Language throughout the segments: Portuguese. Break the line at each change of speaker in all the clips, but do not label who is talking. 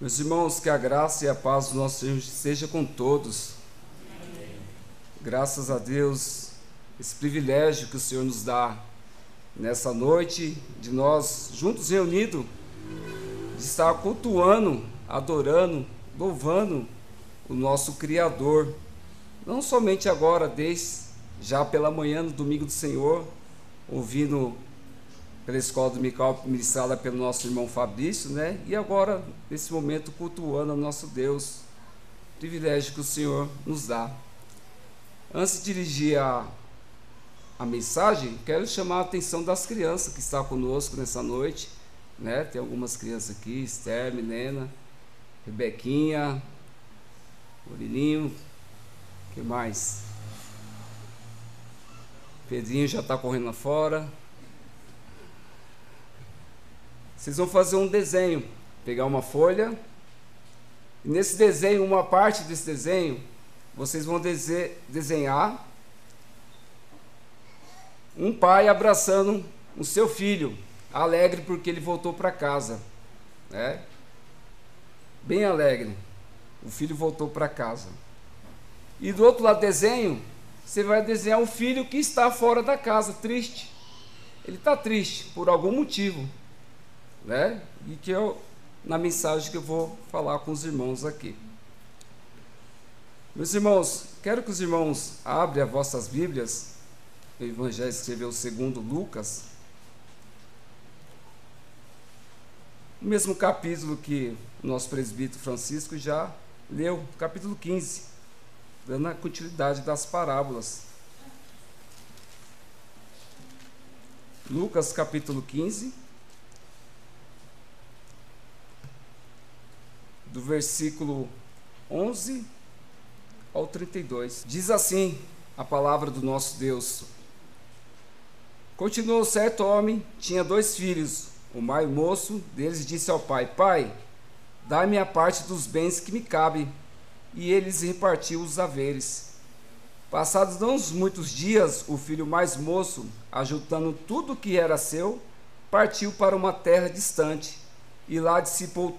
Meus irmãos, que a graça e a paz do nosso Senhor seja com todos. Graças a Deus, esse privilégio que o Senhor nos dá nessa noite, de nós juntos reunidos, de estar cultuando, adorando, louvando o nosso Criador. Não somente agora, desde já pela manhã, no domingo do Senhor, ouvindo pela escola dominical ministrada pelo nosso irmão Fabrício, né? E agora, nesse momento, cultuando o nosso Deus, privilégio que o Senhor nos dá. Antes de dirigir a, a mensagem, quero chamar a atenção das crianças que estão conosco nessa noite, né? Tem algumas crianças aqui, Esther, Milena, Rebequinha, Murilinho, que mais? Pedrinho já está correndo fora. Vocês vão fazer um desenho, pegar uma folha. E nesse desenho, uma parte desse desenho, vocês vão desenhar um pai abraçando o seu filho, alegre porque ele voltou para casa, né? Bem alegre. O filho voltou para casa. E do outro lado do desenho, você vai desenhar o filho que está fora da casa, triste. Ele está triste por algum motivo né? E que eu na mensagem que eu vou falar com os irmãos aqui. Meus irmãos, quero que os irmãos abrem as vossas Bíblias. O Evangelho escreveu segundo Lucas. O mesmo capítulo que o nosso presbítero Francisco já leu, capítulo 15, dando a continuidade das parábolas. Lucas capítulo 15, do versículo 11 ao 32. Diz assim a palavra do nosso Deus. Continuou certo homem, tinha dois filhos. O mais moço deles disse ao pai: Pai, dá-me a parte dos bens que me cabe. E eles repartiu os haveres. Passados não muitos dias, o filho mais moço, ajuntando tudo o que era seu, partiu para uma terra distante e lá dissipou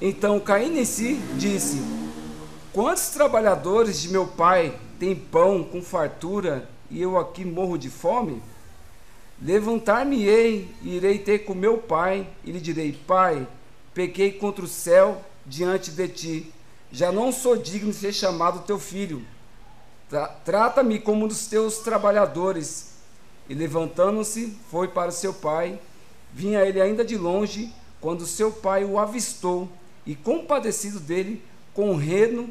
Então, caindo em si, disse: Quantos trabalhadores de meu pai têm pão com fartura e eu aqui morro de fome? Levantar-me-ei e irei ter com meu pai e lhe direi: Pai, pequei contra o céu diante de ti. Já não sou digno de ser chamado teu filho. Trata-me como um dos teus trabalhadores. E levantando-se, foi para seu pai. Vinha ele ainda de longe, quando seu pai o avistou e compadecido dele, correndo,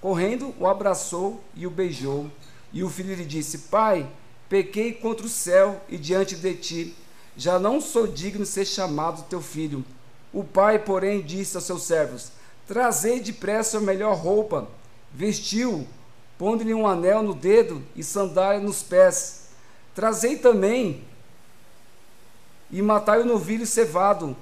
correndo, o abraçou e o beijou. E o filho lhe disse: Pai, pequei contra o céu e diante de ti, já não sou digno de ser chamado teu filho. O pai, porém, disse aos seus servos: Trazei depressa a melhor roupa, vestiu, pondo-lhe um anel no dedo e sandália nos pés. Trazei também e matai o novilho cevado,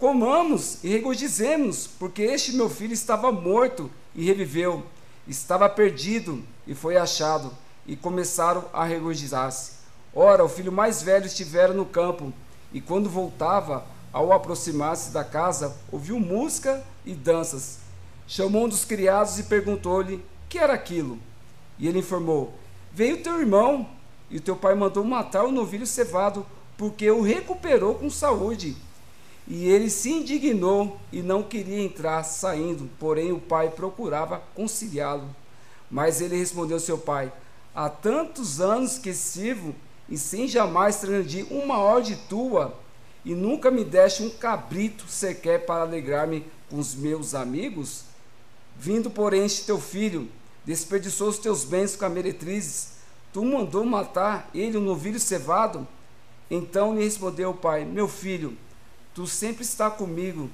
Comamos e regozijemos, porque este meu filho estava morto e reviveu, estava perdido e foi achado, e começaram a regozijar-se. Ora, o filho mais velho estivera no campo, e quando voltava, ao aproximar-se da casa, ouviu música e danças. Chamou um dos criados e perguntou-lhe: que era aquilo? E ele informou: Veio teu irmão, e o teu pai mandou matar o novilho cevado, porque o recuperou com saúde. E ele se indignou e não queria entrar saindo, porém o pai procurava conciliá-lo. Mas ele respondeu ao seu pai: Há tantos anos que sirvo e sem jamais transgredir uma ordem tua, e nunca me deste um cabrito sequer para alegrar-me com os meus amigos? Vindo, porém, este teu filho, desperdiçou os teus bens com meretrizes, tu mandou matar ele um novilho cevado? Então lhe respondeu o pai: Meu filho, Tu sempre está comigo.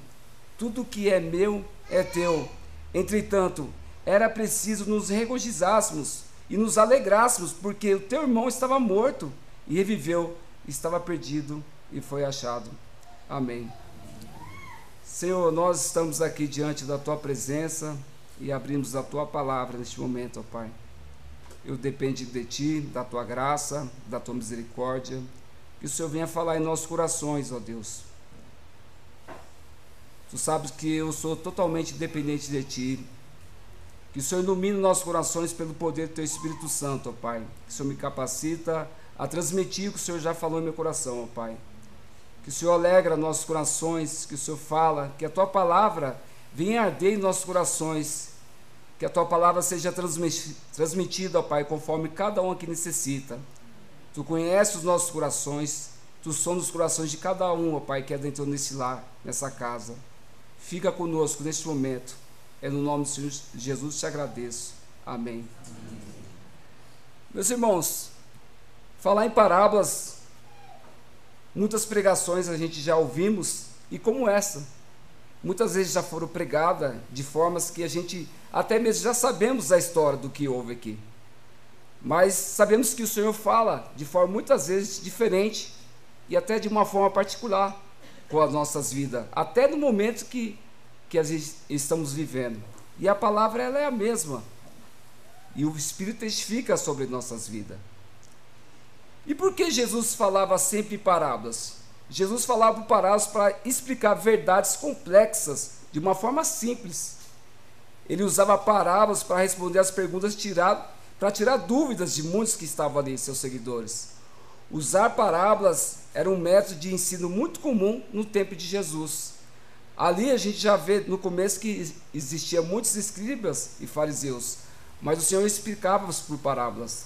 Tudo que é meu é teu. Entretanto, era preciso nos regozijássemos e nos alegrássemos, porque o teu irmão estava morto e reviveu, estava perdido e foi achado. Amém. Senhor, nós estamos aqui diante da tua presença e abrimos a tua palavra neste momento, ó Pai. Eu dependo de ti, da tua graça, da tua misericórdia, que o Senhor venha falar em nossos corações, ó Deus. Tu sabes que eu sou totalmente dependente de ti. Que o Senhor ilumine nossos corações pelo poder do teu Espírito Santo, ó Pai. Que o Senhor me capacita a transmitir o que o Senhor já falou em meu coração, ó Pai. Que o Senhor alegra nossos corações, que o Senhor fala, que a tua palavra venha arder em nossos corações, que a tua palavra seja transmitida, ó Pai, conforme cada um aqui necessita. Tu conheces os nossos corações, tu sondas os corações de cada um, ó Pai, que é dentro desse lar, nessa casa. Fica conosco neste momento. É no nome Senhor Jesus te agradeço. Amém. Amém. Meus irmãos, falar em parábolas, muitas pregações a gente já ouvimos, e como essa, muitas vezes já foram pregadas de formas que a gente até mesmo já sabemos a história do que houve aqui. Mas sabemos que o Senhor fala de forma muitas vezes diferente e até de uma forma particular com as nossas vidas, até no momento que, que estamos vivendo. E a palavra ela é a mesma. E o Espírito testifica sobre nossas vidas. E por que Jesus falava sempre parábolas? Jesus falava parábolas para explicar verdades complexas de uma forma simples. Ele usava parábolas para responder as perguntas tiradas, para tirar dúvidas de muitos que estavam ali, seus seguidores. Usar parábolas era um método de ensino muito comum no tempo de Jesus. Ali a gente já vê no começo que existia muitos escribas e fariseus, mas o Senhor explicava por parábolas.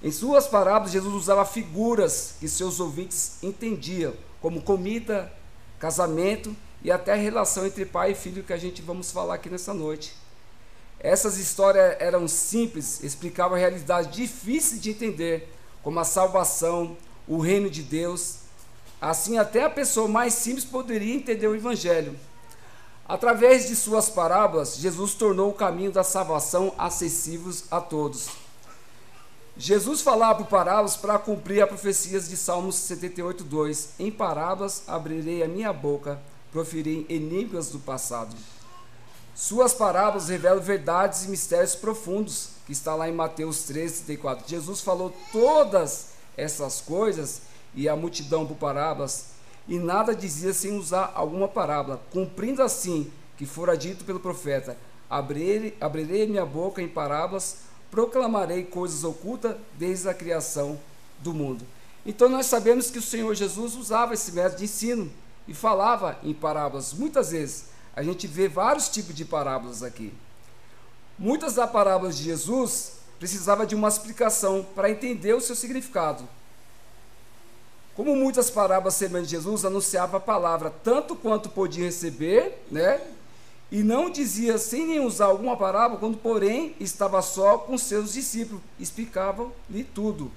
Em suas parábolas, Jesus usava figuras que seus ouvintes entendiam, como comida, casamento e até a relação entre pai e filho que a gente vamos falar aqui nessa noite. Essas histórias eram simples, explicavam realidades difíceis de entender, como a salvação, o reino de Deus. Assim, até a pessoa mais simples poderia entender o Evangelho. Através de suas parábolas, Jesus tornou o caminho da salvação acessível a todos. Jesus falava por parábolas para cumprir as profecias de Salmos 78, 2. Em parábolas abrirei a minha boca, proferirei enigmas do passado. Suas parábolas revelam verdades e mistérios profundos, que está lá em Mateus 13, 34. Jesus falou todas essas coisas e a multidão por parábolas, e nada dizia sem usar alguma parábola, cumprindo assim que fora dito pelo profeta: abrirei, abrirei minha boca em parábolas proclamarei coisas ocultas desde a criação do mundo. Então nós sabemos que o Senhor Jesus usava esse método de ensino e falava em parábolas. Muitas vezes a gente vê vários tipos de parábolas aqui. Muitas das parábolas de Jesus precisava de uma explicação para entender o seu significado. Como muitas parábolas semelhantes de Jesus anunciava a palavra tanto quanto podia receber, né? E não dizia sem nem usar alguma parábola, quando porém estava só com seus discípulos, explicavam-lhe tudo.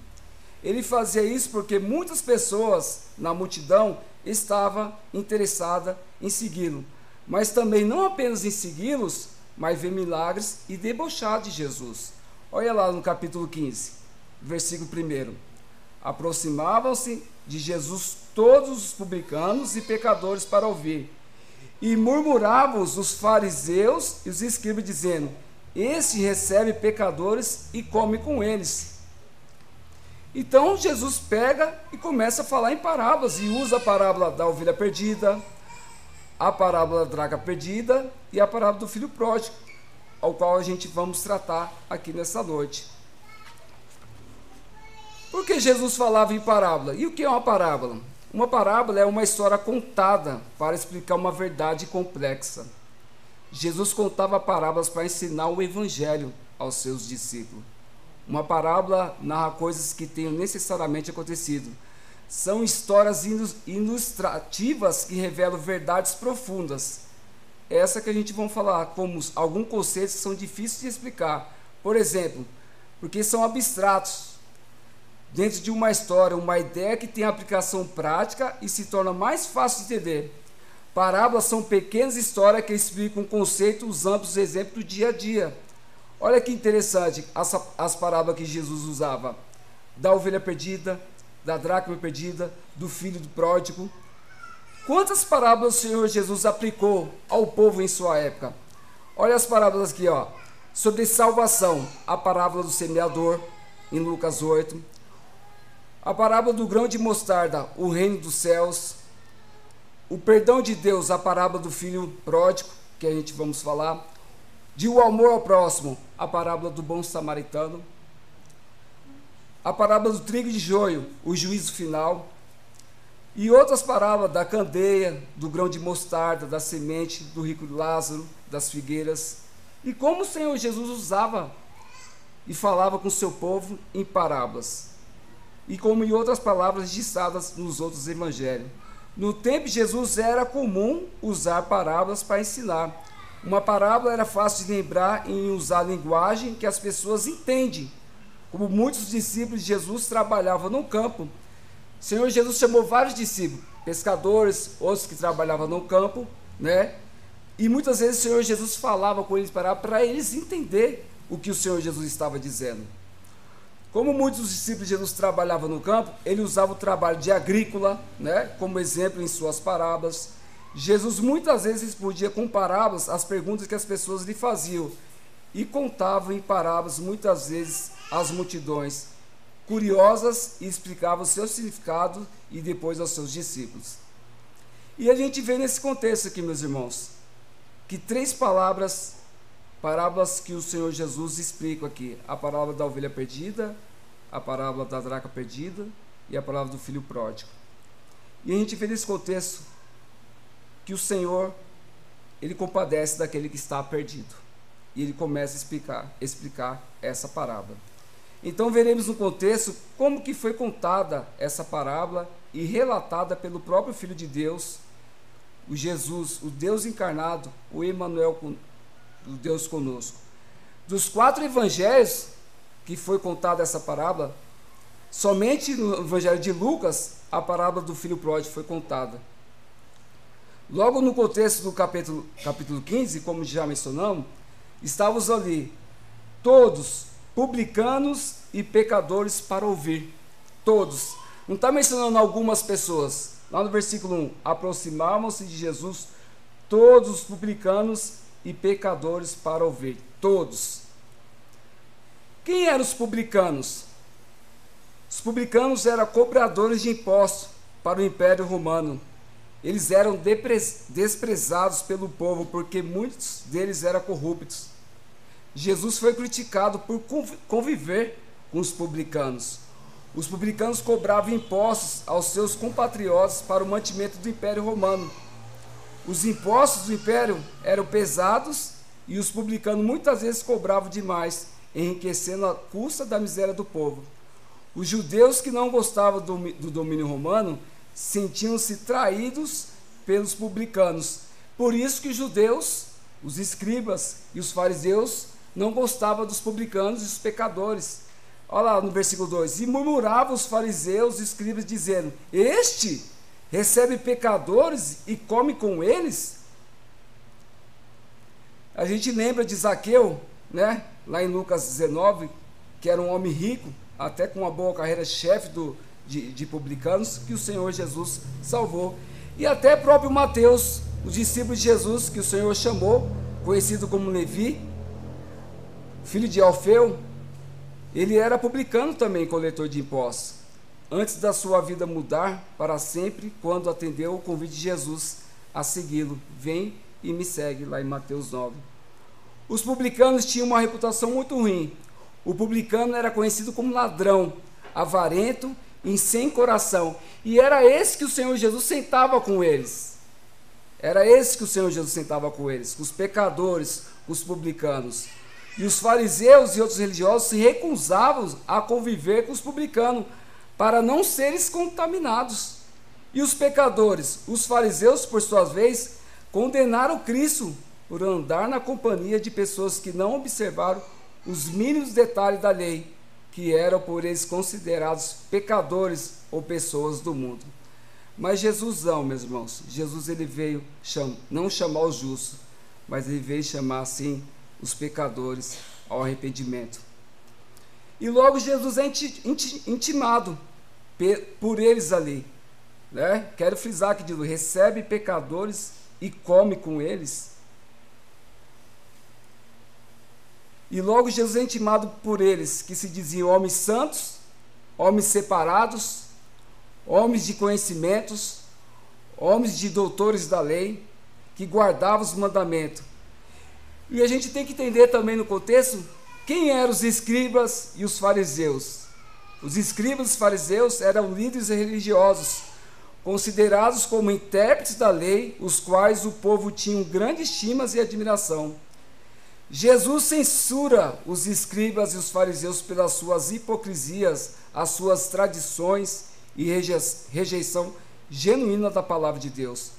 Ele fazia isso porque muitas pessoas na multidão estavam interessadas em segui-lo, mas também não apenas em segui-los, mas ver milagres e debochar de Jesus. Olha lá no capítulo 15, versículo 1. Aproximavam-se de Jesus todos os publicanos e pecadores para ouvir. E murmuravam os fariseus e os escribas, dizendo: Este recebe pecadores e come com eles. Então Jesus pega e começa a falar em parábolas, e usa a parábola da ovelha perdida, a parábola da draga perdida e a parábola do filho pródigo, ao qual a gente vamos tratar aqui nessa noite. Por que Jesus falava em parábola? E o que é uma parábola? Uma parábola é uma história contada para explicar uma verdade complexa. Jesus contava parábolas para ensinar o evangelho aos seus discípulos. Uma parábola narra coisas que tenham necessariamente acontecido. São histórias ilustrativas que revelam verdades profundas. Essa que a gente vai falar como alguns conceitos que são difíceis de explicar. Por exemplo, porque são abstratos, dentro de uma história, uma ideia que tem aplicação prática e se torna mais fácil de entender. Parábolas são pequenas histórias que explicam conceitos amplos exemplos do dia a dia. Olha que interessante as, as parábolas que Jesus usava: da ovelha perdida, da dracma perdida, do filho do pródigo. Quantas parábolas o Senhor Jesus aplicou ao povo em sua época? Olha as parábolas aqui, ó. Sobre salvação, a parábola do semeador, em Lucas 8. A parábola do grão de mostarda, o reino dos céus. O perdão de Deus, a parábola do filho pródigo, que a gente vamos falar. De o amor ao próximo, a parábola do bom samaritano. A parábola do trigo de joio, o juízo final. E outras parábolas da candeia, do grão de mostarda, da semente, do rico Lázaro, das figueiras. E como o Senhor Jesus usava e falava com seu povo em parábolas. E como em outras palavras registradas nos outros evangelhos. No tempo de Jesus era comum usar parábolas para ensinar. Uma parábola era fácil de lembrar em usar linguagem que as pessoas entendem. Como muitos discípulos de Jesus trabalhavam no campo, Senhor Jesus chamou vários discípulos, pescadores, outros que trabalhavam no campo, né? E muitas vezes o Senhor Jesus falava com eles para, para eles entender o que o Senhor Jesus estava dizendo. Como muitos dos discípulos de Jesus trabalhavam no campo, ele usava o trabalho de agrícola, né, como exemplo em suas parábolas. Jesus muitas vezes respondia com parábolas as perguntas que as pessoas lhe faziam e contava em parábolas muitas vezes às multidões curiosas e explicava o seu significado e depois aos seus discípulos. E a gente vê nesse contexto aqui, meus irmãos, que três palavras, parábolas que o Senhor Jesus explica aqui: a parábola da ovelha perdida, a parábola da draca perdida e a parábola do filho pródigo. E a gente vê nesse contexto que o Senhor ele compadece daquele que está perdido. E ele começa a explicar, explicar essa parábola. Então veremos no contexto como que foi contada essa parábola e relatada pelo próprio Filho de Deus, o Jesus, o Deus encarnado, o Emmanuel, o Deus conosco. Dos quatro evangelhos que foi contada essa parábola, somente no evangelho de Lucas a parábola do filho pródigo foi contada. Logo no contexto do capítulo, capítulo 15, como já mencionamos, estávamos ali todos publicanos e pecadores para ouvir. Todos. Não está mencionando algumas pessoas. Lá no versículo 1: aproximavam-se de Jesus todos os publicanos e pecadores para ouvir. Todos. Quem eram os publicanos? Os publicanos eram cobradores de impostos para o Império Romano. Eles eram desprezados pelo povo porque muitos deles eram corruptos. Jesus foi criticado por conviver com os publicanos. Os publicanos cobravam impostos aos seus compatriotas para o mantimento do Império Romano. Os impostos do Império eram pesados e os publicanos muitas vezes cobravam demais, enriquecendo a custa da miséria do povo. Os judeus que não gostavam do, do domínio romano sentiam-se traídos pelos publicanos. Por isso que os judeus, os escribas e os fariseus não gostava dos publicanos e dos pecadores. Olha lá no versículo 2: E murmuravam os fariseus e escribas, dizendo: Este recebe pecadores e come com eles? A gente lembra de Zaqueu, né? lá em Lucas 19, que era um homem rico, até com uma boa carreira, chefe do, de, de publicanos, que o Senhor Jesus salvou. E até próprio Mateus, os discípulos de Jesus, que o Senhor chamou, conhecido como Levi, filho de Alfeu, ele era publicano também, coletor de impostos, antes da sua vida mudar para sempre, quando atendeu o convite de Jesus a segui-lo. Vem e me segue, lá em Mateus 9. Os publicanos tinham uma reputação muito ruim. O publicano era conhecido como ladrão, avarento e sem coração. E era esse que o Senhor Jesus sentava com eles. Era esse que o Senhor Jesus sentava com eles, com os pecadores, com os publicanos. E os fariseus e outros religiosos se recusavam a conviver com os publicanos para não serem contaminados. E os pecadores, os fariseus, por sua vez, condenaram Cristo por andar na companhia de pessoas que não observaram os mínimos detalhes da lei, que eram por eles considerados pecadores ou pessoas do mundo. Mas Jesus não, meus irmãos. Jesus ele veio cham, não chamar os justos, mas ele veio chamar assim os pecadores ao arrependimento. E logo Jesus é intimado por eles ali. Né? Quero frisar que diz: recebe pecadores e come com eles. E logo Jesus é intimado por eles, que se diziam homens santos, homens separados, homens de conhecimentos, homens de doutores da lei, que guardavam os mandamentos. E a gente tem que entender também no contexto quem eram os escribas e os fariseus. Os escribas e os fariseus eram líderes religiosos, considerados como intérpretes da lei, os quais o povo tinha grande estima e admiração. Jesus censura os escribas e os fariseus pelas suas hipocrisias, as suas tradições e rejeição genuína da palavra de Deus.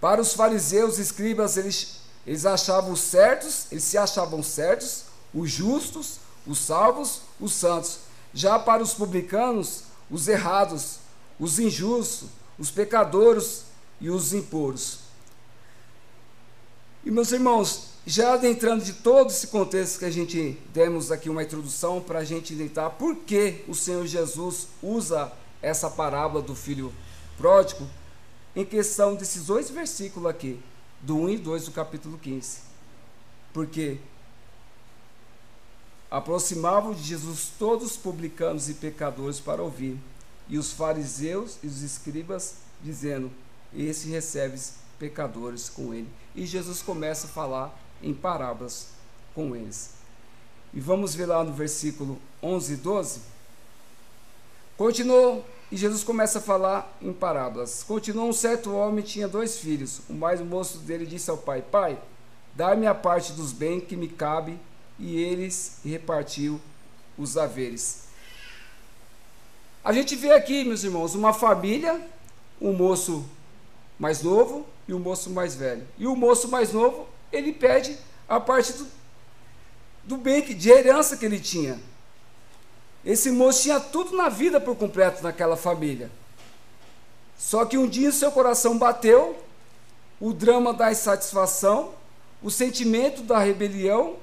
Para os fariseus e escribas, eles, eles achavam certos, eles se achavam certos, os justos, os salvos, os santos. Já para os publicanos, os errados, os injustos, os pecadores e os impuros. E meus irmãos, já adentrando de todo esse contexto que a gente demos aqui uma introdução para a gente tentar por que o Senhor Jesus usa essa parábola do filho pródigo em questão desses dois versículos aqui, do 1 e 2 do capítulo 15. Porque aproximavam de Jesus todos os publicanos e pecadores para ouvir, e os fariseus e os escribas dizendo: Esse recebe pecadores com ele. E Jesus começa a falar em parábolas com eles. E vamos ver lá no versículo 11 e 12. Continuou, e Jesus começa a falar em parábolas. Continuou: Um certo homem tinha dois filhos. O mais moço dele disse ao pai: Pai, dá-me a parte dos bens que me cabe. E eles repartiu os haveres. A gente vê aqui, meus irmãos, uma família, um moço mais novo e um moço mais velho. E o moço mais novo ele pede a parte do, do bem, de herança que ele tinha. Esse moço tinha tudo na vida por completo naquela família. Só que um dia seu coração bateu, o drama da insatisfação, o sentimento da rebelião.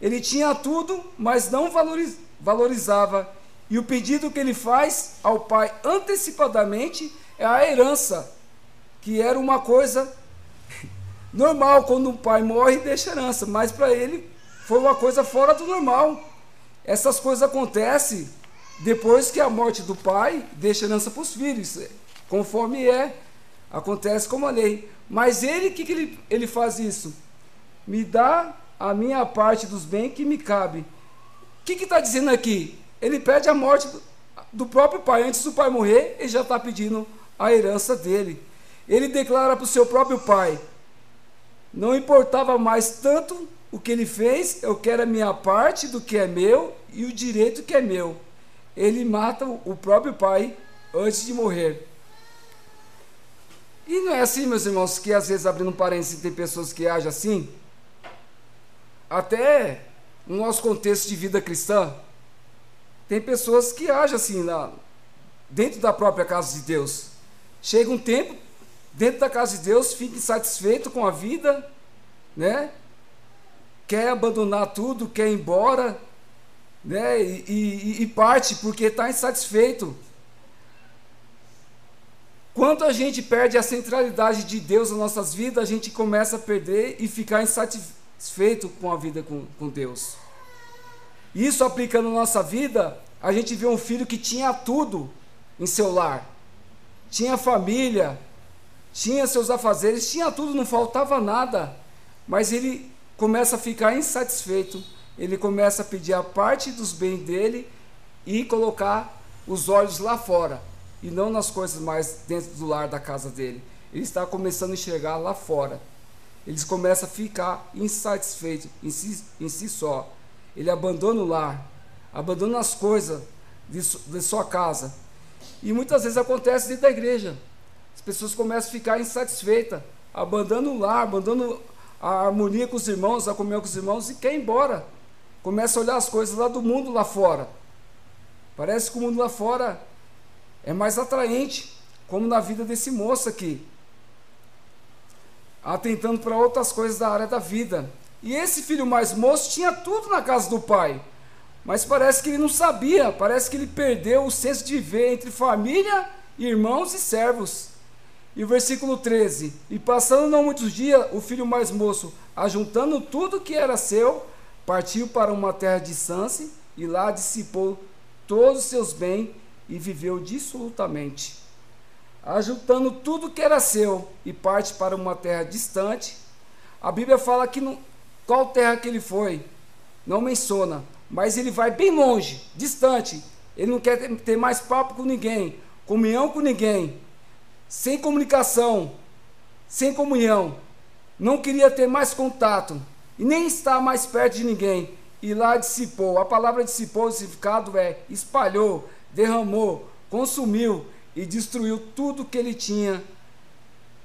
Ele tinha tudo, mas não valorizava. E o pedido que ele faz ao pai antecipadamente é a herança, que era uma coisa normal quando um pai morre deixa herança, mas para ele foi uma coisa fora do normal. Essas coisas acontecem depois que a morte do pai deixa herança para os filhos, conforme é, acontece como a lei. Mas ele, que, que ele, ele faz isso? Me dá a minha parte dos bens que me cabe. O que está dizendo aqui? Ele pede a morte do, do próprio pai. Antes do pai morrer, ele já está pedindo a herança dele. Ele declara para o seu próprio pai: não importava mais tanto o que ele fez, eu quero a minha parte do que é meu e o direito que é meu. Ele mata o próprio pai antes de morrer. E não é assim, meus irmãos, que às vezes, abrindo um parênteses, tem pessoas que agem assim? Até no nosso contexto de vida cristã, tem pessoas que agem assim, na, dentro da própria casa de Deus. Chega um tempo, dentro da casa de Deus, fica insatisfeito com a vida, né? Quer abandonar tudo, quer ir embora, né? E, e, e parte porque está insatisfeito. Quando a gente perde a centralidade de Deus nas nossas vidas, a gente começa a perder e ficar insatisfeito com a vida com, com Deus. Isso aplicando na nossa vida, a gente vê um filho que tinha tudo em seu lar. Tinha família, tinha seus afazeres, tinha tudo, não faltava nada. Mas ele começa a ficar insatisfeito, ele começa a pedir a parte dos bens dele e colocar os olhos lá fora e não nas coisas mais dentro do lar da casa dele. Ele está começando a enxergar lá fora. Eles começam a ficar insatisfeitos em si, em si só. Ele abandona o lar, abandona as coisas de, de sua casa. E muitas vezes acontece dentro da igreja. As pessoas começam a ficar insatisfeitas, abandonam o lar, abandonam a harmonia com os irmãos, a comer com os irmãos e quer ir embora. Começa a olhar as coisas lá do mundo lá fora. Parece que o mundo lá fora é mais atraente. como na vida desse moço aqui, atentando para outras coisas da área da vida. E esse filho mais moço tinha tudo na casa do pai, mas parece que ele não sabia, parece que ele perdeu o senso de ver entre família, irmãos e servos. E versículo 13: E passando não muitos dias, o filho mais moço, ajuntando tudo que era seu, partiu para uma terra de Sanse e lá dissipou todos os seus bens e viveu dissolutamente. Ajuntando tudo que era seu e parte para uma terra distante. A Bíblia fala que não, qual terra que ele foi, não menciona, mas ele vai bem longe, distante. Ele não quer ter mais papo com ninguém, comunhão com ninguém, sem comunicação, sem comunhão. Não queria ter mais contato e nem estar mais perto de ninguém. E lá dissipou. A palavra dissipou, o significado é espalhou, derramou, consumiu e destruiu tudo que ele tinha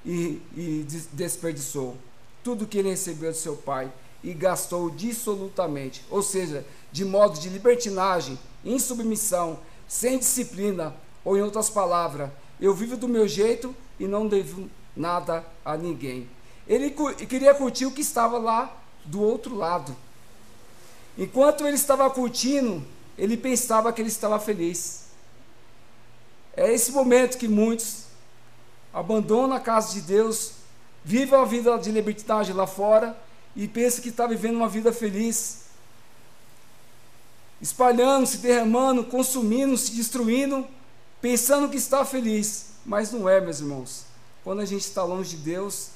e, e desperdiçou. Tudo que ele recebeu de seu pai e gastou dissolutamente, ou seja, de modo de libertinagem, insubmissão, sem disciplina, ou em outras palavras, eu vivo do meu jeito e não devo nada a ninguém. Ele queria curtir o que estava lá do outro lado. Enquanto ele estava curtindo, ele pensava que ele estava feliz. É esse momento que muitos abandonam a casa de Deus, vivem a vida de libertinagem lá fora e pensam que está vivendo uma vida feliz, espalhando, se derramando, consumindo, se destruindo, pensando que está feliz, mas não é, meus irmãos. Quando a gente está longe de Deus,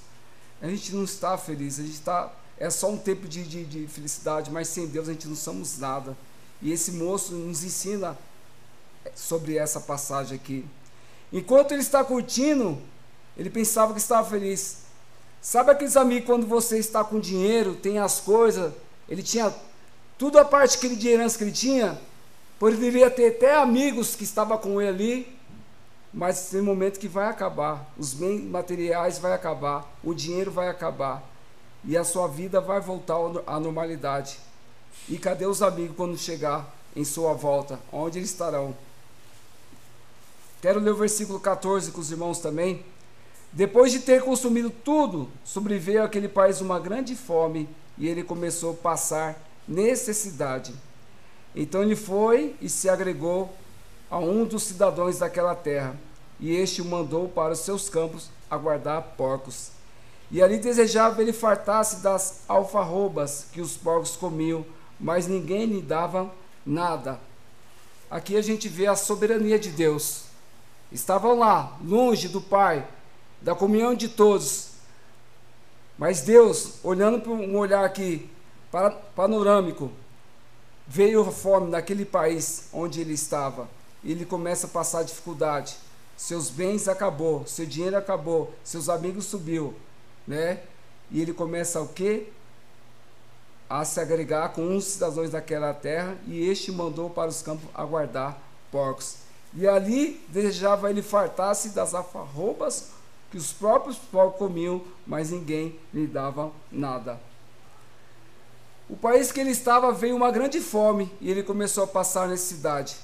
a gente não está feliz, a gente está é só um tempo de, de, de, felicidade, mas sem Deus a gente não somos nada. E esse moço nos ensina sobre essa passagem aqui. Enquanto ele está curtindo, ele pensava que estava feliz. Sabe aqueles amigos quando você está com dinheiro, tem as coisas, ele tinha tudo a parte que ele, de herança que ele tinha, poderia ter até amigos que estavam com ele ali, mas tem um momento que vai acabar, os bens materiais vai acabar, o dinheiro vai acabar e a sua vida vai voltar à normalidade. E cadê os amigos quando chegar em sua volta? Onde eles estarão? Quero ler o versículo 14 com os irmãos também. Depois de ter consumido tudo, sobreveio aquele país uma grande fome e ele começou a passar necessidade. Então ele foi e se agregou a um dos cidadãos daquela terra, e este o mandou para os seus campos a guardar porcos. E ali desejava ele fartar-se das alfarrobas que os porcos comiam, mas ninguém lhe dava nada. Aqui a gente vê a soberania de Deus. Estavam lá, longe do Pai, da comunhão de todos. Mas Deus, olhando para um olhar aqui panorâmico, veio a fome naquele país onde ele estava. Ele começa a passar dificuldade. Seus bens acabou, seu dinheiro acabou, seus amigos subiu, né? E ele começa o quê? A se agregar com uns cidadãos daquela terra, e este mandou para os campos aguardar porcos. E ali desejava ele fartar-se das alfarrobas que os próprios porcos comiam, mas ninguém lhe dava nada. O país que ele estava veio uma grande fome e ele começou a passar necessidade.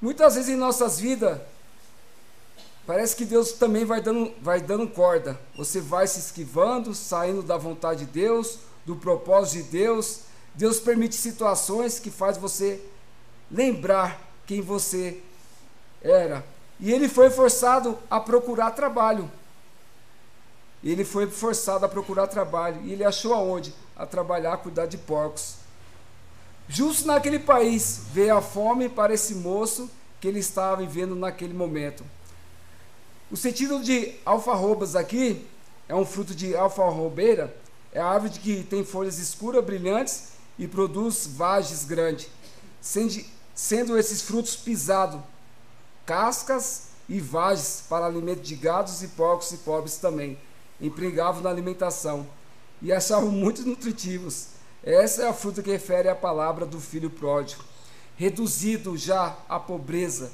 Muitas vezes em nossas vidas, Parece que Deus também vai dando, vai dando corda. Você vai se esquivando, saindo da vontade de Deus, do propósito de Deus. Deus permite situações que faz você lembrar quem você era. E ele foi forçado a procurar trabalho. Ele foi forçado a procurar trabalho. E ele achou aonde? A trabalhar, a cuidar de porcos. Justo naquele país veio a fome para esse moço que ele estava vivendo naquele momento. O sentido de alfarrobas aqui é um fruto de alfarrobeira, é a árvore que tem folhas escuras, brilhantes e produz vagens grandes, sendo, esses frutos pisados, cascas e vagens para alimento de gados e porcos e pobres também, empregavam na alimentação e achavam muito nutritivos. Essa é a fruta que refere à palavra do filho pródigo, reduzido já à pobreza,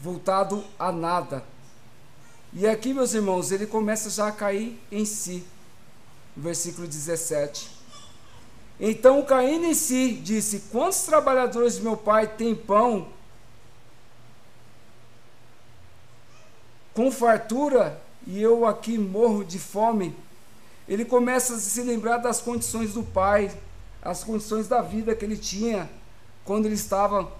voltado a nada, e aqui, meus irmãos, ele começa já a cair em si. Versículo 17. Então, caindo em si, disse: Quantos trabalhadores de meu pai têm pão com fartura e eu aqui morro de fome. Ele começa a se lembrar das condições do pai, as condições da vida que ele tinha quando ele estava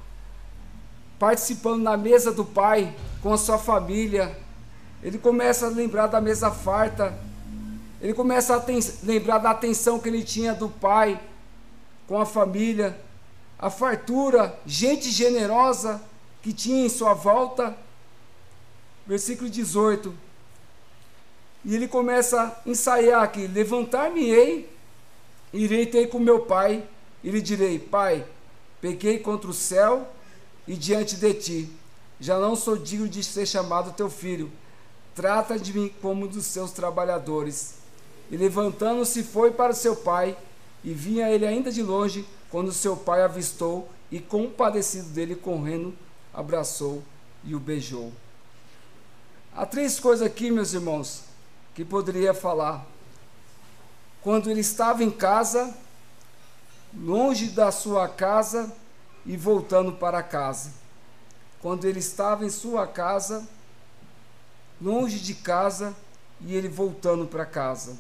participando na mesa do pai com a sua família. Ele começa a lembrar da mesa farta. Ele começa a lembrar da atenção que ele tinha do pai com a família, a fartura, gente generosa que tinha em sua volta. Versículo 18. E ele começa a ensaiar aqui: Levantar-me-ei, irei ter com meu pai, e lhe direi: Pai, pequei contra o céu e diante de ti. Já não sou digno de ser chamado teu filho. Trata de mim como dos seus trabalhadores. E levantando-se foi para seu pai, e vinha ele ainda de longe, quando seu pai avistou, e compadecido dele, correndo, abraçou e o beijou. Há três coisas aqui, meus irmãos, que poderia falar. Quando ele estava em casa, longe da sua casa e voltando para casa. Quando ele estava em sua casa, longe de casa e ele voltando para casa.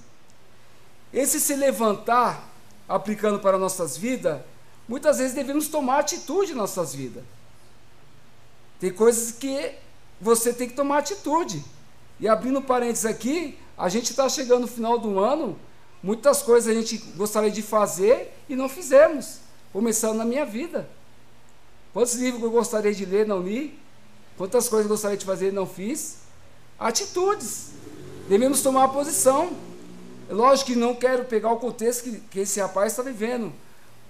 Esse se levantar, aplicando para nossas vidas, muitas vezes devemos tomar atitude em nossas vidas. Tem coisas que você tem que tomar atitude. E abrindo parênteses aqui, a gente está chegando no final do ano, muitas coisas a gente gostaria de fazer e não fizemos, começando na minha vida. Quantos livros eu gostaria de ler, não li? Quantas coisas eu gostaria de fazer e não fiz? Atitudes. Devemos tomar posição. Lógico que não quero pegar o contexto que, que esse rapaz está vivendo,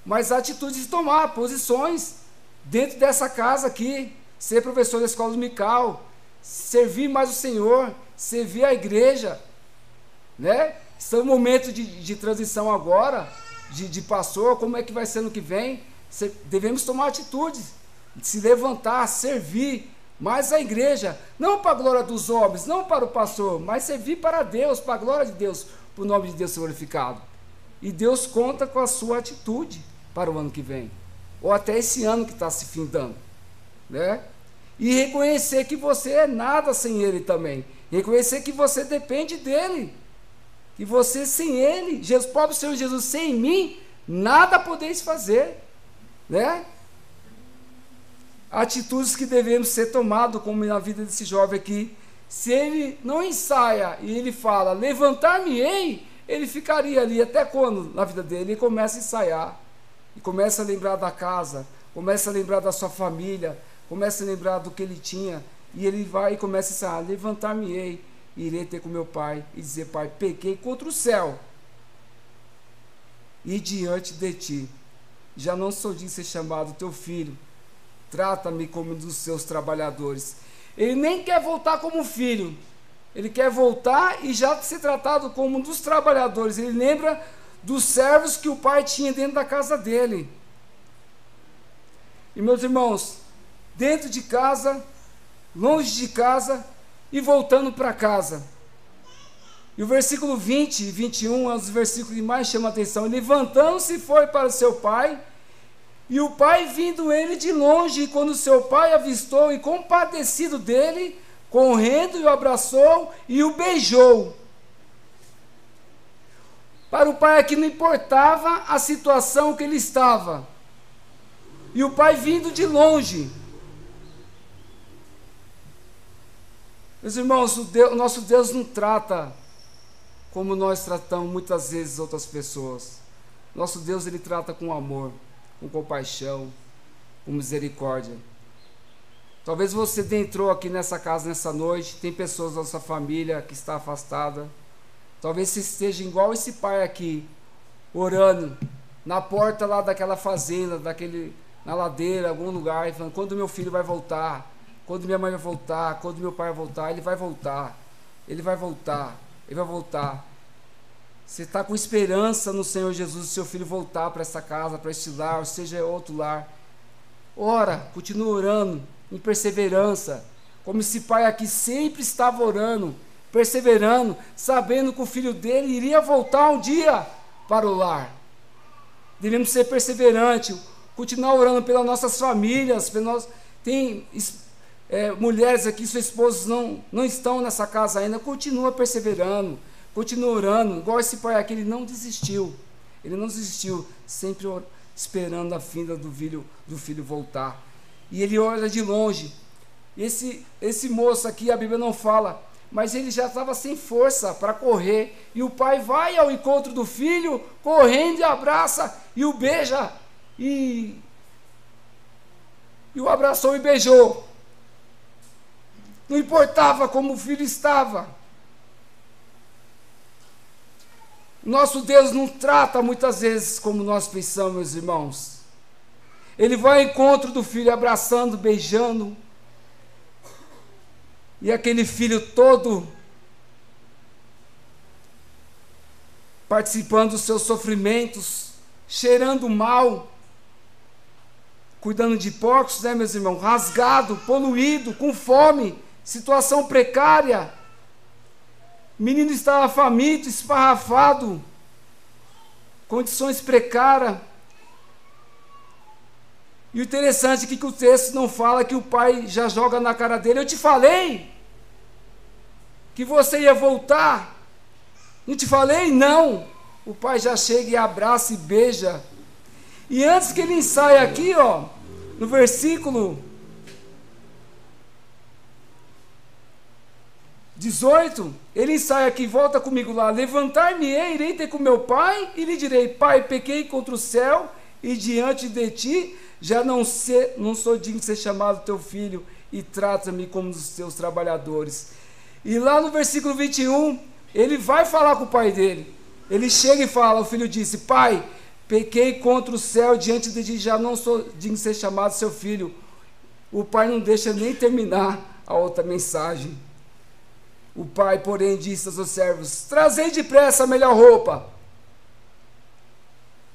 mas atitudes de tomar posições dentro dessa casa aqui, ser professor da escola dominical, servir mais o Senhor, servir a igreja, né? Estamos no momento de, de transição agora, de, de pastor, como é que vai ser no que vem? devemos tomar atitudes, se levantar, servir mais a igreja, não para a glória dos homens, não para o pastor, mas servir para Deus, para a glória de Deus, para o nome de Deus ser glorificado. E Deus conta com a sua atitude para o ano que vem, ou até esse ano que está se findando, né? E reconhecer que você é nada sem Ele também, reconhecer que você depende dele, que você sem Ele, Jesus, próprio Senhor Jesus, sem mim, nada podeis fazer né? Atitudes que devemos ser tomadas, como na vida desse jovem aqui. Se ele não ensaia e ele fala, levantar-me-ei, ele ficaria ali até quando na vida dele? Ele começa a ensaiar, e começa a lembrar da casa, começa a lembrar da sua família, começa a lembrar do que ele tinha, e ele vai e começa a ensaiar, levantar-me-ei, irei ter com meu pai, e dizer, pai, pequei contra o céu, e diante de ti já não sou de ser chamado teu filho. Trata-me como um dos seus trabalhadores. Ele nem quer voltar como filho. Ele quer voltar e já ser tratado como um dos trabalhadores. Ele lembra dos servos que o pai tinha dentro da casa dele. E meus irmãos, dentro de casa, longe de casa e voltando para casa. E o versículo 20 e 21 é um dos versículos que mais chama a atenção. Levantando-se foi para seu pai, e o pai vindo ele de longe, e quando seu pai avistou e compadecido dele, correndo e o abraçou e o beijou. Para o pai aqui não importava a situação que ele estava. E o pai vindo de longe, Meus irmãos, o, Deus, o nosso Deus não trata como nós tratamos muitas vezes outras pessoas. Nosso Deus ele trata com amor, com compaixão, com misericórdia. Talvez você entrou aqui nessa casa nessa noite, tem pessoas da sua família que está afastada. Talvez você esteja igual esse pai aqui, orando na porta lá daquela fazenda, daquele na ladeira, algum lugar, falando: quando meu filho vai voltar? Quando minha mãe vai voltar? Quando meu pai vai voltar? Ele vai voltar. Ele vai voltar ele vai voltar. Você está com esperança no Senhor Jesus, seu filho voltar para essa casa, para este lar, ou seja, outro lar. Ora, continua orando, em perseverança. Como esse pai aqui sempre estava orando, perseverando, sabendo que o filho dele iria voltar um dia para o lar. Devemos ser perseverantes, continuar orando pelas nossas famílias, pelas, tem é, mulheres aqui, seus esposos não, não estão nessa casa ainda, continua perseverando, continua orando, igual esse pai aqui, ele não desistiu. Ele não desistiu, sempre esperando a vinda do filho, do filho voltar. E ele olha de longe. Esse, esse moço aqui, a Bíblia não fala, mas ele já estava sem força para correr. E o pai vai ao encontro do filho, correndo e abraça e o beija. E, e o abraçou e beijou. Não importava como o filho estava. Nosso Deus não trata muitas vezes como nós pensamos, meus irmãos. Ele vai ao encontro do filho, abraçando, beijando. E aquele filho todo participando dos seus sofrimentos, cheirando mal, cuidando de porcos, né, meus irmãos? Rasgado, poluído, com fome, situação precária o menino estava faminto, esparrafado, condições precárias. E o interessante é que o texto não fala que o pai já joga na cara dele. Eu te falei que você ia voltar. Não te falei? Não. O pai já chega e abraça e beija. E antes que ele ensaie aqui, ó, no versículo 18, ele ensaia aqui, volta comigo lá. Levantar-me-ei, irei ter com meu pai, e lhe direi: Pai, pequei contra o céu, e diante de ti já não, ser, não sou digno de ser chamado teu filho, e trata-me como os teus trabalhadores. E lá no versículo 21, ele vai falar com o pai dele. Ele chega e fala: O filho disse: Pai, pequei contra o céu, diante de ti já não sou digno de ser chamado seu filho. O pai não deixa nem terminar a outra mensagem. O pai, porém, disse aos seus servos: Trazei depressa a melhor roupa.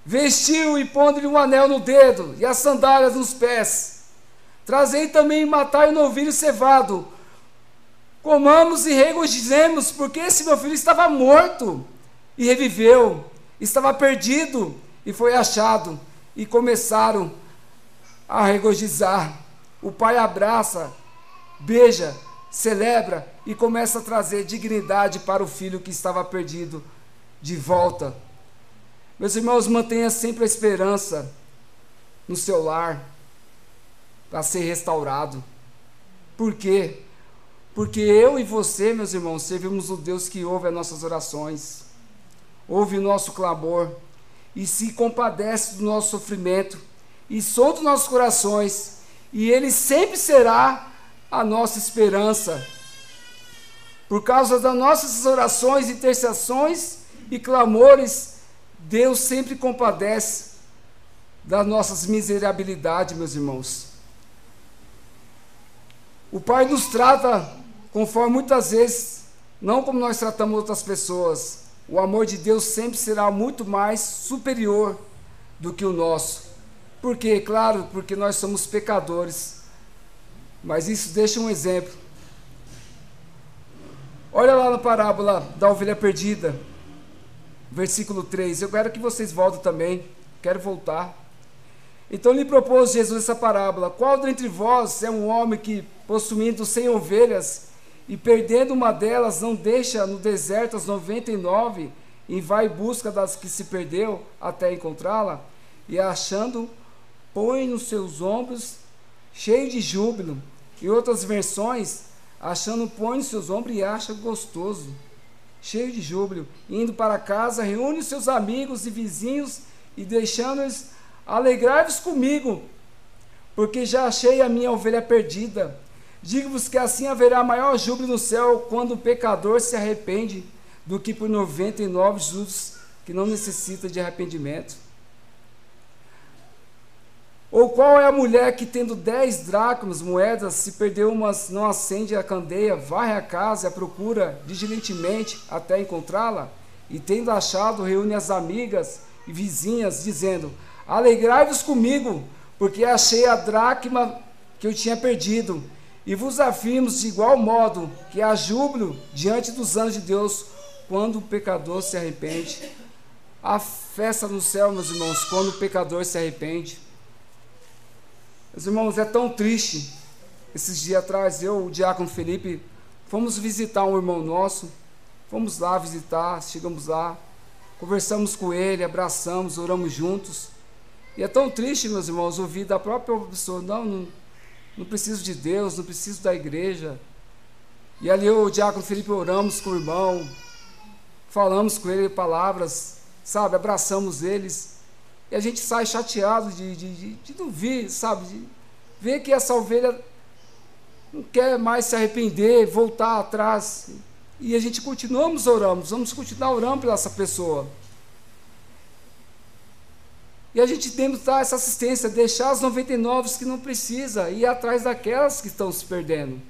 Vestiu e pondo-lhe um anel no dedo e as sandálias nos pés. Trazei também matai o novilho cevado. Comamos e regozijemos, porque esse meu filho estava morto e reviveu, estava perdido e foi achado. E começaram a regozijar. O pai abraça, beija, celebra e começa a trazer dignidade para o filho que estava perdido de volta. Meus irmãos, mantenha sempre a esperança no seu lar para ser restaurado. Por quê? Porque eu e você, meus irmãos, servimos o Deus que ouve as nossas orações, ouve o nosso clamor e se compadece do nosso sofrimento e solta os nossos corações, e Ele sempre será a nossa esperança. Por causa das nossas orações, intercessões e clamores, Deus sempre compadece das nossas miserabilidades, meus irmãos. O Pai nos trata conforme muitas vezes, não como nós tratamos outras pessoas. O amor de Deus sempre será muito mais superior do que o nosso. Por quê? Claro, porque nós somos pecadores. Mas isso deixa um exemplo. Olha lá na parábola da ovelha perdida, versículo 3. Eu quero que vocês voltem também. Quero voltar. Então lhe propôs Jesus essa parábola: Qual dentre vós é um homem que, possuindo cem ovelhas e perdendo uma delas, não deixa no deserto as noventa e nove e vai em busca das que se perdeu até encontrá-la? E achando, põe nos seus ombros cheio de júbilo. Em outras versões, achando põe nos seus ombros e acha gostoso, cheio de júbilo. Indo para casa, reúne seus amigos e vizinhos e deixando-os alegrai-vos comigo, porque já achei a minha ovelha perdida. Digo-vos que assim haverá maior júbilo no céu quando o pecador se arrepende do que por 99 justos que não necessita de arrependimento. Ou qual é a mulher que, tendo dez dracmas, moedas, se perdeu umas, não acende a candeia, varre a casa e a procura diligentemente até encontrá-la? E tendo achado, reúne as amigas e vizinhas, dizendo: Alegrai-vos comigo, porque achei a dracma que eu tinha perdido. E vos afirmo de igual modo que há júbilo diante dos anjos de Deus quando o pecador se arrepende. Há festa no céu, meus irmãos, quando o pecador se arrepende. Meus irmãos, é tão triste esses dias atrás, eu, o diácono Felipe, fomos visitar um irmão nosso, fomos lá visitar, chegamos lá, conversamos com ele, abraçamos, oramos juntos. E é tão triste, meus irmãos, ouvir da própria pessoa, não, não, não preciso de Deus, não preciso da igreja. E ali eu, o diácono Felipe, oramos com o irmão, falamos com ele palavras, sabe, abraçamos eles. E a gente sai chateado de, de, de, de não vir, sabe, de ver que essa ovelha não quer mais se arrepender, voltar atrás. E a gente continuamos orando, vamos continuar orando pela essa pessoa. E a gente tem que dar essa assistência, deixar as 99 que não precisa e ir atrás daquelas que estão se perdendo.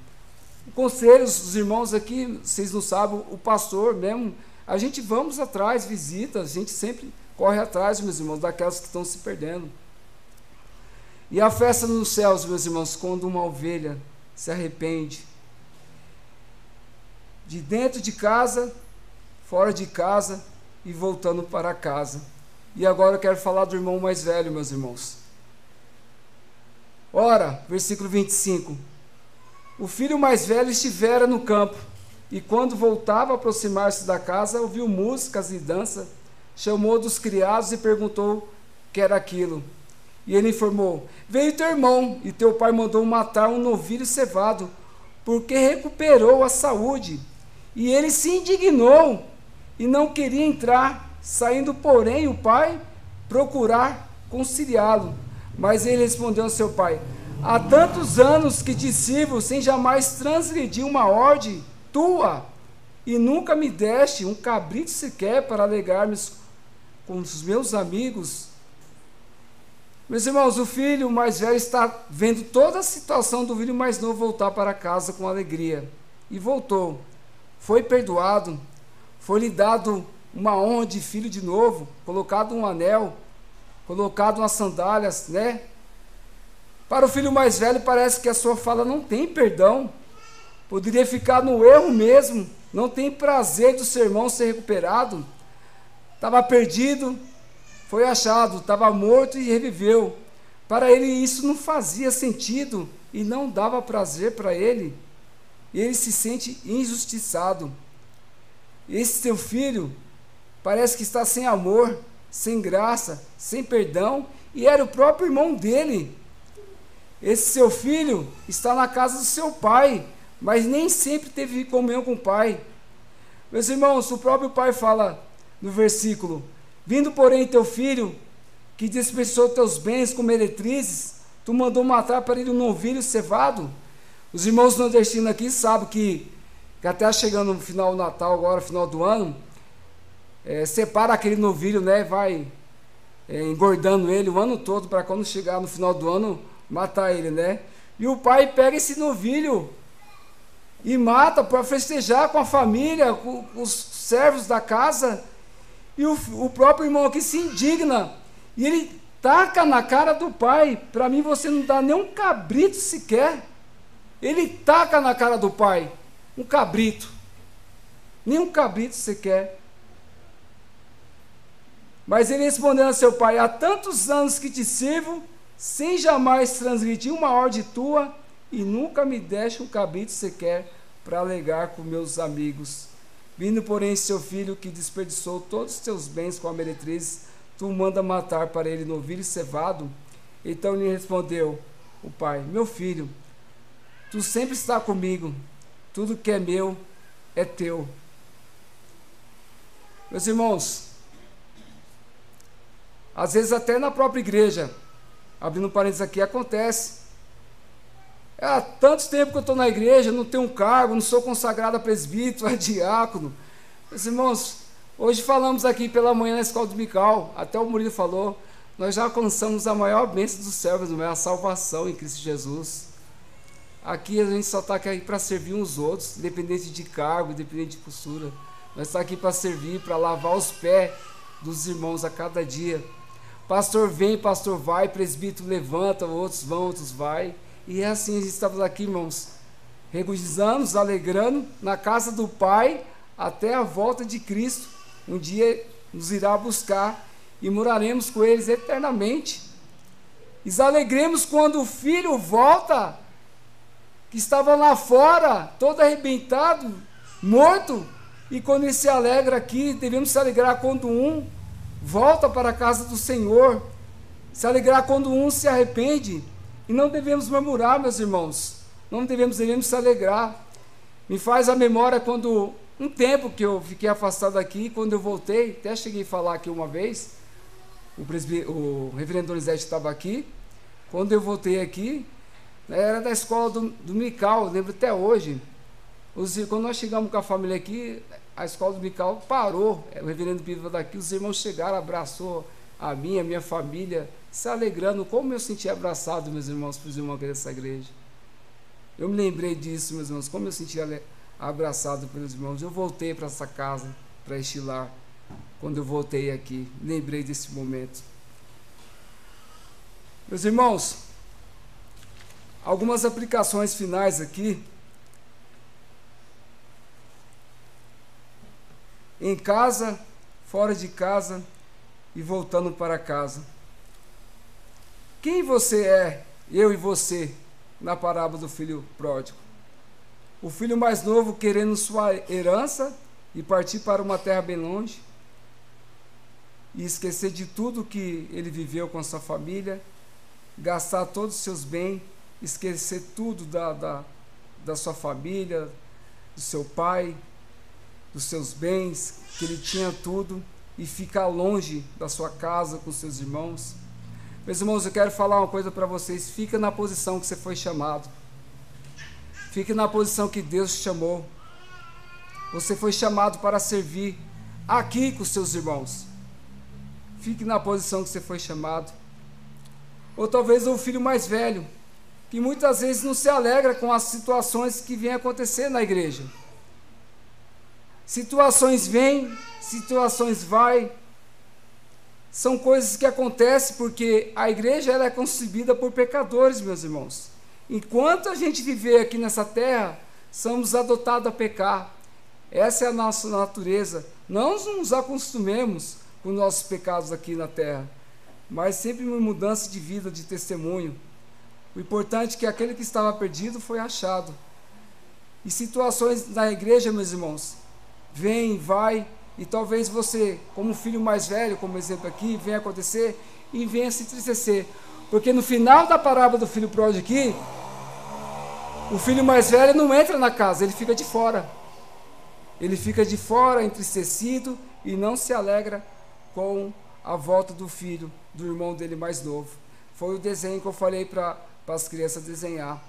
O conselho dos irmãos aqui, vocês não sabem, o pastor mesmo, a gente vamos atrás, visita, a gente sempre corre atrás, meus irmãos, daquelas que estão se perdendo. E a festa nos céus, meus irmãos, quando uma ovelha se arrepende, de dentro de casa, fora de casa e voltando para casa. E agora eu quero falar do irmão mais velho, meus irmãos. Ora, versículo 25. O filho mais velho estivera no campo, e quando voltava a aproximar-se da casa, ouviu músicas e dança, chamou dos criados e perguntou o que era aquilo. E ele informou: Veio teu irmão, e teu pai mandou matar um novilho cevado, porque recuperou a saúde. E ele se indignou e não queria entrar, saindo, porém, o pai procurar conciliá-lo. Mas ele respondeu ao seu pai: Há tantos anos que te sirvo sem jamais transgredir uma ordem tua, e nunca me deste um cabrito sequer para alegar-me com os meus amigos meus irmãos, o filho mais velho está vendo toda a situação do filho mais novo voltar para casa com alegria. E voltou. Foi perdoado. Foi-lhe dado uma honra de filho de novo, colocado um anel, colocado umas sandálias, né? Para o filho mais velho, parece que a sua fala não tem perdão. Poderia ficar no erro mesmo. Não tem prazer do sermão ser recuperado. Estava perdido, foi achado, estava morto e reviveu. Para ele isso não fazia sentido e não dava prazer para ele. Ele se sente injustiçado. Esse teu filho parece que está sem amor, sem graça, sem perdão, e era o próprio irmão dele. Esse seu filho está na casa do seu pai, mas nem sempre teve comunhão com o pai. Meus irmãos, o próprio pai fala no versículo: Vindo, porém, teu filho, que desperdiçou teus bens com meretrizes, tu mandou matar para ele um novilho cevado. Os irmãos nordestinos aqui sabem que, que até chegando no final do Natal, agora, final do ano, é, separa aquele novilho, né? Vai é, engordando ele o ano todo para quando chegar no final do ano matar ele, né? E o pai pega esse novilho e mata para festejar com a família, com os servos da casa e o, o próprio irmão aqui se indigna. E ele taca na cara do pai. Para mim, você não dá nem um cabrito sequer. Ele taca na cara do pai um cabrito. Nem um cabrito sequer. Mas ele respondeu a seu pai: Há tantos anos que te sirvo, sem jamais transgredir uma ordem tua, e nunca me deste um cabrito sequer para alegar com meus amigos. Vindo, porém, seu filho que desperdiçou todos os teus bens com a meretriz, tu manda matar para ele novilho cevado? Então lhe respondeu o pai: Meu filho, tu sempre está comigo, tudo que é meu é teu. Meus irmãos, às vezes até na própria igreja, abrindo parênteses aqui, acontece há tanto tempo que eu estou na igreja, não tenho um cargo, não sou consagrado a presbítero, a diácono. Meus irmãos, hoje falamos aqui pela manhã na escola do Mical, até o Murilo falou, nós já alcançamos a maior bênção dos servos, a salvação em Cristo Jesus. Aqui a gente só está aqui para servir uns outros, independente de cargo, independente de postura. Nós estamos tá aqui para servir, para lavar os pés dos irmãos a cada dia. Pastor vem, pastor vai, presbítero levanta, outros vão, outros vai. E é assim, estamos aqui, irmãos, regozijando, nos alegrando na casa do Pai até a volta de Cristo. Um dia nos irá buscar e moraremos com eles eternamente. Nos alegremos quando o Filho volta que estava lá fora, todo arrebentado, morto, e quando ele se alegra aqui, devemos se alegrar quando um volta para a casa do Senhor, se alegrar quando um se arrepende, e não devemos murmurar, meus irmãos, não devemos, devemos se alegrar. Me faz a memória quando um tempo que eu fiquei afastado aqui, quando eu voltei, até cheguei a falar aqui uma vez, o, o reverendo Donizete estava aqui, quando eu voltei aqui, né, era da escola do, do Mical, lembro até hoje. Os, quando nós chegamos com a família aqui, a escola do Mical parou, é, o reverendo Piva daqui, os irmãos chegaram, abraçou a minha, a minha família, se alegrando, como eu senti abraçado, meus irmãos, os irmãos dessa igreja. Eu me lembrei disso, meus irmãos, como eu senti abraçado pelos irmãos. Eu voltei para essa casa, para este lar, quando eu voltei aqui. Lembrei desse momento. Meus irmãos, algumas aplicações finais aqui. Em casa, fora de casa e voltando para casa. Quem você é, eu e você, na parábola do filho pródigo? O filho mais novo querendo sua herança e partir para uma terra bem longe e esquecer de tudo que ele viveu com sua família, gastar todos os seus bens, esquecer tudo da, da, da sua família, do seu pai, dos seus bens, que ele tinha tudo, e ficar longe da sua casa com seus irmãos. Meus irmãos, eu quero falar uma coisa para vocês: fica na posição que você foi chamado. Fique na posição que Deus te chamou. Você foi chamado para servir aqui com seus irmãos. Fique na posição que você foi chamado. Ou talvez o filho mais velho, que muitas vezes não se alegra com as situações que vêm acontecer na igreja. Situações vêm, situações vai. São coisas que acontecem porque a igreja ela é concebida por pecadores, meus irmãos. Enquanto a gente viver aqui nessa terra, somos adotados a pecar. Essa é a nossa natureza. Não nos acostumemos com nossos pecados aqui na terra, mas sempre uma mudança de vida, de testemunho. O importante é que aquele que estava perdido foi achado. E situações na igreja, meus irmãos, vem, vai, e talvez você, como filho mais velho, como exemplo aqui, venha acontecer e venha se entristecer. Porque no final da parábola do filho pródigo aqui, o filho mais velho não entra na casa, ele fica de fora. Ele fica de fora, entristecido e não se alegra com a volta do filho, do irmão dele mais novo. Foi o desenho que eu falei para as crianças desenhar.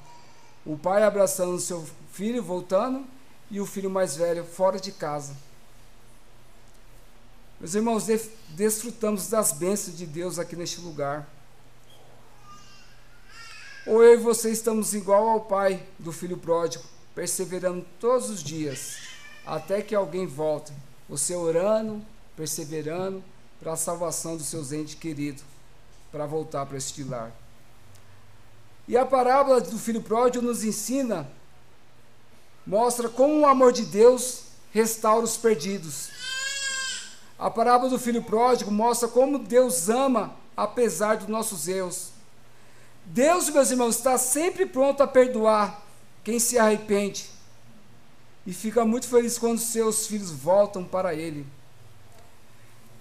O pai abraçando seu filho, voltando, e o filho mais velho fora de casa. Meus irmãos, desfrutamos das bênçãos de Deus aqui neste lugar. Ou eu e você estamos igual ao pai do filho pródigo, perseverando todos os dias, até que alguém volte. Você orando, perseverando para a salvação dos seus entes queridos, para voltar para este lar. E a parábola do filho pródigo nos ensina, mostra como o amor de Deus restaura os perdidos. A parábola do filho pródigo mostra como Deus ama apesar dos nossos erros. Deus, meus irmãos, está sempre pronto a perdoar quem se arrepende e fica muito feliz quando seus filhos voltam para Ele.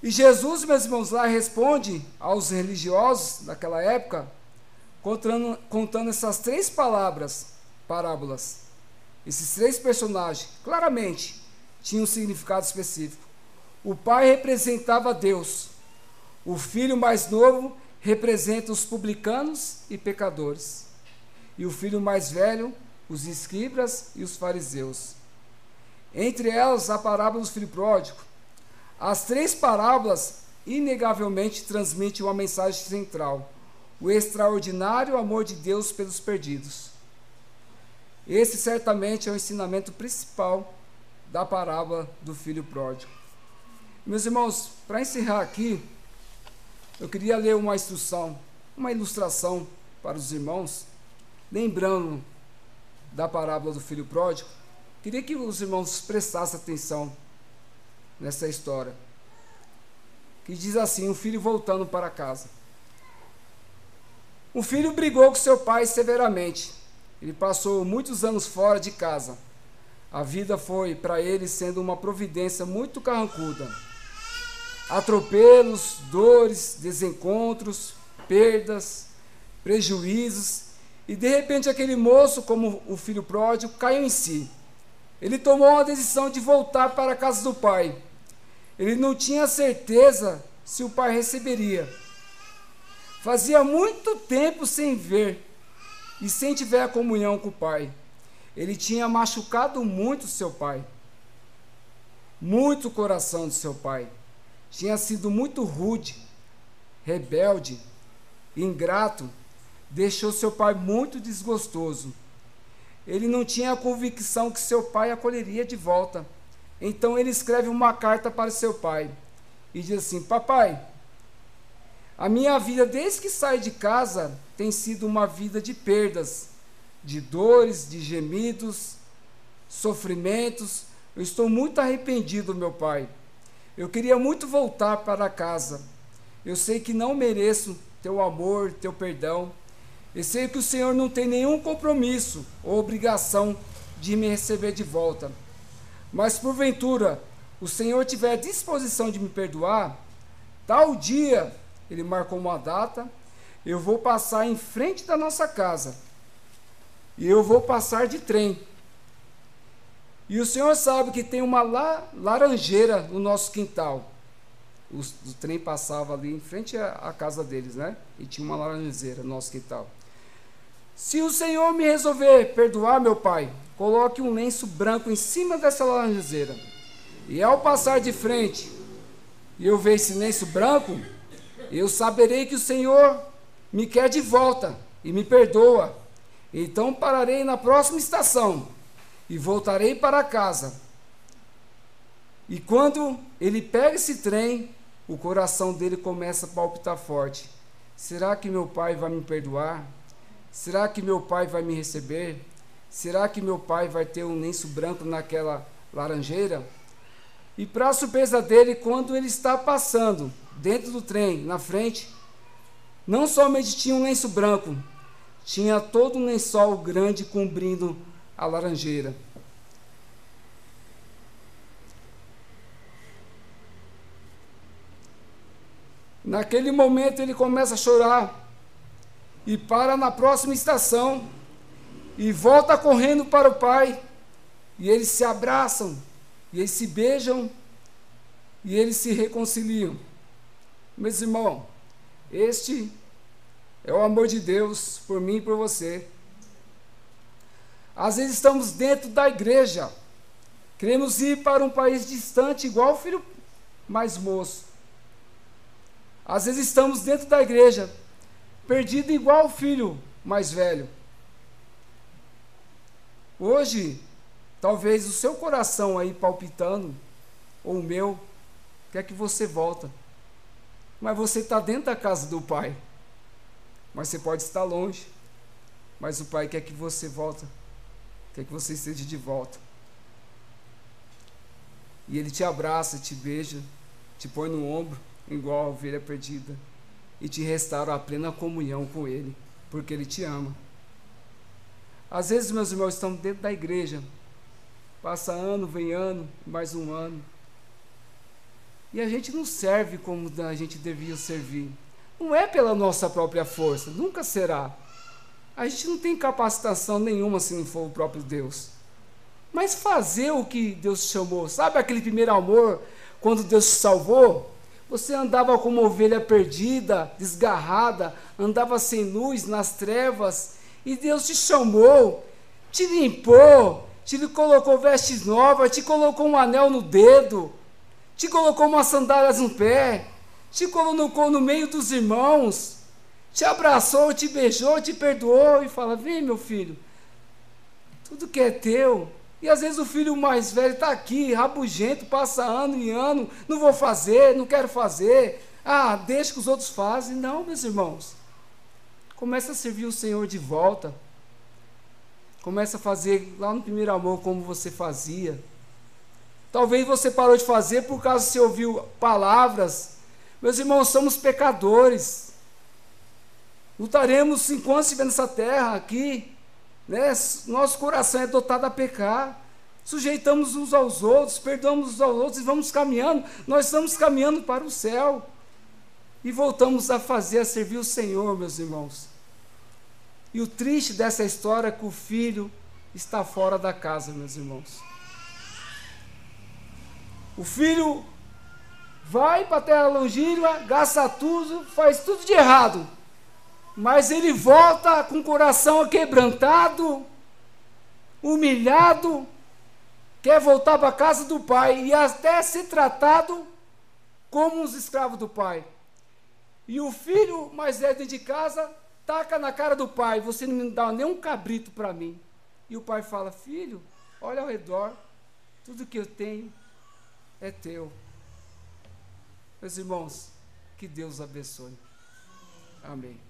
E Jesus, meus irmãos, lá responde aos religiosos daquela época, contando, contando essas três palavras, parábolas. Esses três personagens, claramente, tinham um significado específico. O pai representava Deus, o filho mais novo representa os publicanos e pecadores, e o filho mais velho, os escribas e os fariseus. Entre elas, a parábola do filho pródigo. As três parábolas, inegavelmente, transmitem uma mensagem central: o extraordinário amor de Deus pelos perdidos. Esse certamente é o ensinamento principal da parábola do filho pródigo. Meus irmãos, para encerrar aqui, eu queria ler uma instrução, uma ilustração para os irmãos, lembrando da parábola do filho pródigo. Queria que os irmãos prestassem atenção nessa história. Que diz assim: um filho voltando para casa. O filho brigou com seu pai severamente Ele passou muitos anos fora de casa. A vida foi para ele sendo uma providência muito carrancuda. Atropelos, dores, desencontros, perdas, prejuízos, e de repente aquele moço, como o filho pródigo, caiu em si. Ele tomou a decisão de voltar para a casa do pai. Ele não tinha certeza se o pai receberia. Fazia muito tempo sem ver e sem tiver a comunhão com o pai. Ele tinha machucado muito seu pai, muito o coração do seu pai. Tinha sido muito rude, rebelde, ingrato, deixou seu pai muito desgostoso. Ele não tinha a convicção que seu pai acolheria de volta. Então ele escreve uma carta para seu pai e diz assim: Papai, a minha vida desde que saí de casa tem sido uma vida de perdas, de dores, de gemidos, sofrimentos. Eu estou muito arrependido, meu pai. Eu queria muito voltar para casa. Eu sei que não mereço teu amor, teu perdão. Eu sei que o Senhor não tem nenhum compromisso ou obrigação de me receber de volta. Mas porventura o Senhor tiver disposição de me perdoar, tal dia, ele marcou uma data, eu vou passar em frente da nossa casa. E eu vou passar de trem. E o Senhor sabe que tem uma la laranjeira no nosso quintal. O, o, trem passava ali em frente à, à casa deles, né? E tinha uma laranjeira no nosso quintal. Se o Senhor me resolver perdoar, meu pai, coloque um lenço branco em cima dessa laranjeira. E ao passar de frente e eu ver esse lenço branco, eu saberei que o Senhor me quer de volta e me perdoa. Então pararei na próxima estação e voltarei para casa. E quando ele pega esse trem, o coração dele começa a palpitar forte. Será que meu pai vai me perdoar? Será que meu pai vai me receber? Será que meu pai vai ter um lenço branco naquela laranjeira? E para surpresa dele, quando ele está passando dentro do trem, na frente, não somente tinha um lenço branco, tinha todo um lençol grande cobrindo a laranjeira. Naquele momento ele começa a chorar e para na próxima estação e volta correndo para o pai. E eles se abraçam, e eles se beijam, e eles se reconciliam. Meus irmãos, este é o amor de Deus por mim e por você. Às vezes estamos dentro da igreja, queremos ir para um país distante, igual o filho mais moço. Às vezes estamos dentro da igreja, perdido igual o filho mais velho. Hoje, talvez o seu coração aí palpitando, ou o meu, quer que você volta. Mas você está dentro da casa do Pai. Mas você pode estar longe. Mas o Pai quer que você volta. Quer que você esteja de volta. E Ele te abraça, te beija, te põe no ombro, igual a ovelha perdida e te restaura a plena comunhão com Ele, porque Ele te ama. Às vezes, meus irmãos, estamos dentro da igreja, passa ano, vem ano, mais um ano, e a gente não serve como a gente devia servir. Não é pela nossa própria força, nunca será. A gente não tem capacitação nenhuma se não for o próprio Deus. Mas fazer o que Deus chamou, sabe aquele primeiro amor, quando Deus te salvou? Você andava como ovelha perdida, desgarrada, andava sem luz, nas trevas, e Deus te chamou, te limpou, te colocou vestes novas, te colocou um anel no dedo, te colocou umas sandálias no pé, te colocou no meio dos irmãos, te abraçou, te beijou, te perdoou e fala: Vem, meu filho, tudo que é teu, e às vezes o filho mais velho está aqui, rabugento, passa ano e ano, não vou fazer, não quero fazer. Ah, deixa que os outros fazem. Não, meus irmãos. Começa a servir o Senhor de volta. Começa a fazer lá no primeiro amor como você fazia. Talvez você parou de fazer por causa que você ouviu palavras. Meus irmãos, somos pecadores. Lutaremos enquanto estiver nessa terra aqui. Né? Nosso coração é dotado a pecar. Sujeitamos uns aos outros, perdoamos uns aos outros e vamos caminhando. Nós estamos caminhando para o céu. E voltamos a fazer, a servir o Senhor, meus irmãos. E o triste dessa história é que o filho está fora da casa, meus irmãos. O filho vai para a terra longínqua, gasta tudo, faz tudo de errado. Mas ele volta com o coração quebrantado, humilhado, quer voltar para a casa do pai e até ser tratado como uns escravos do pai. E o filho mais velho de casa taca na cara do pai: Você não me dá nem um cabrito para mim. E o pai fala: Filho, olha ao redor, tudo que eu tenho é teu. Meus irmãos, que Deus abençoe. Amém.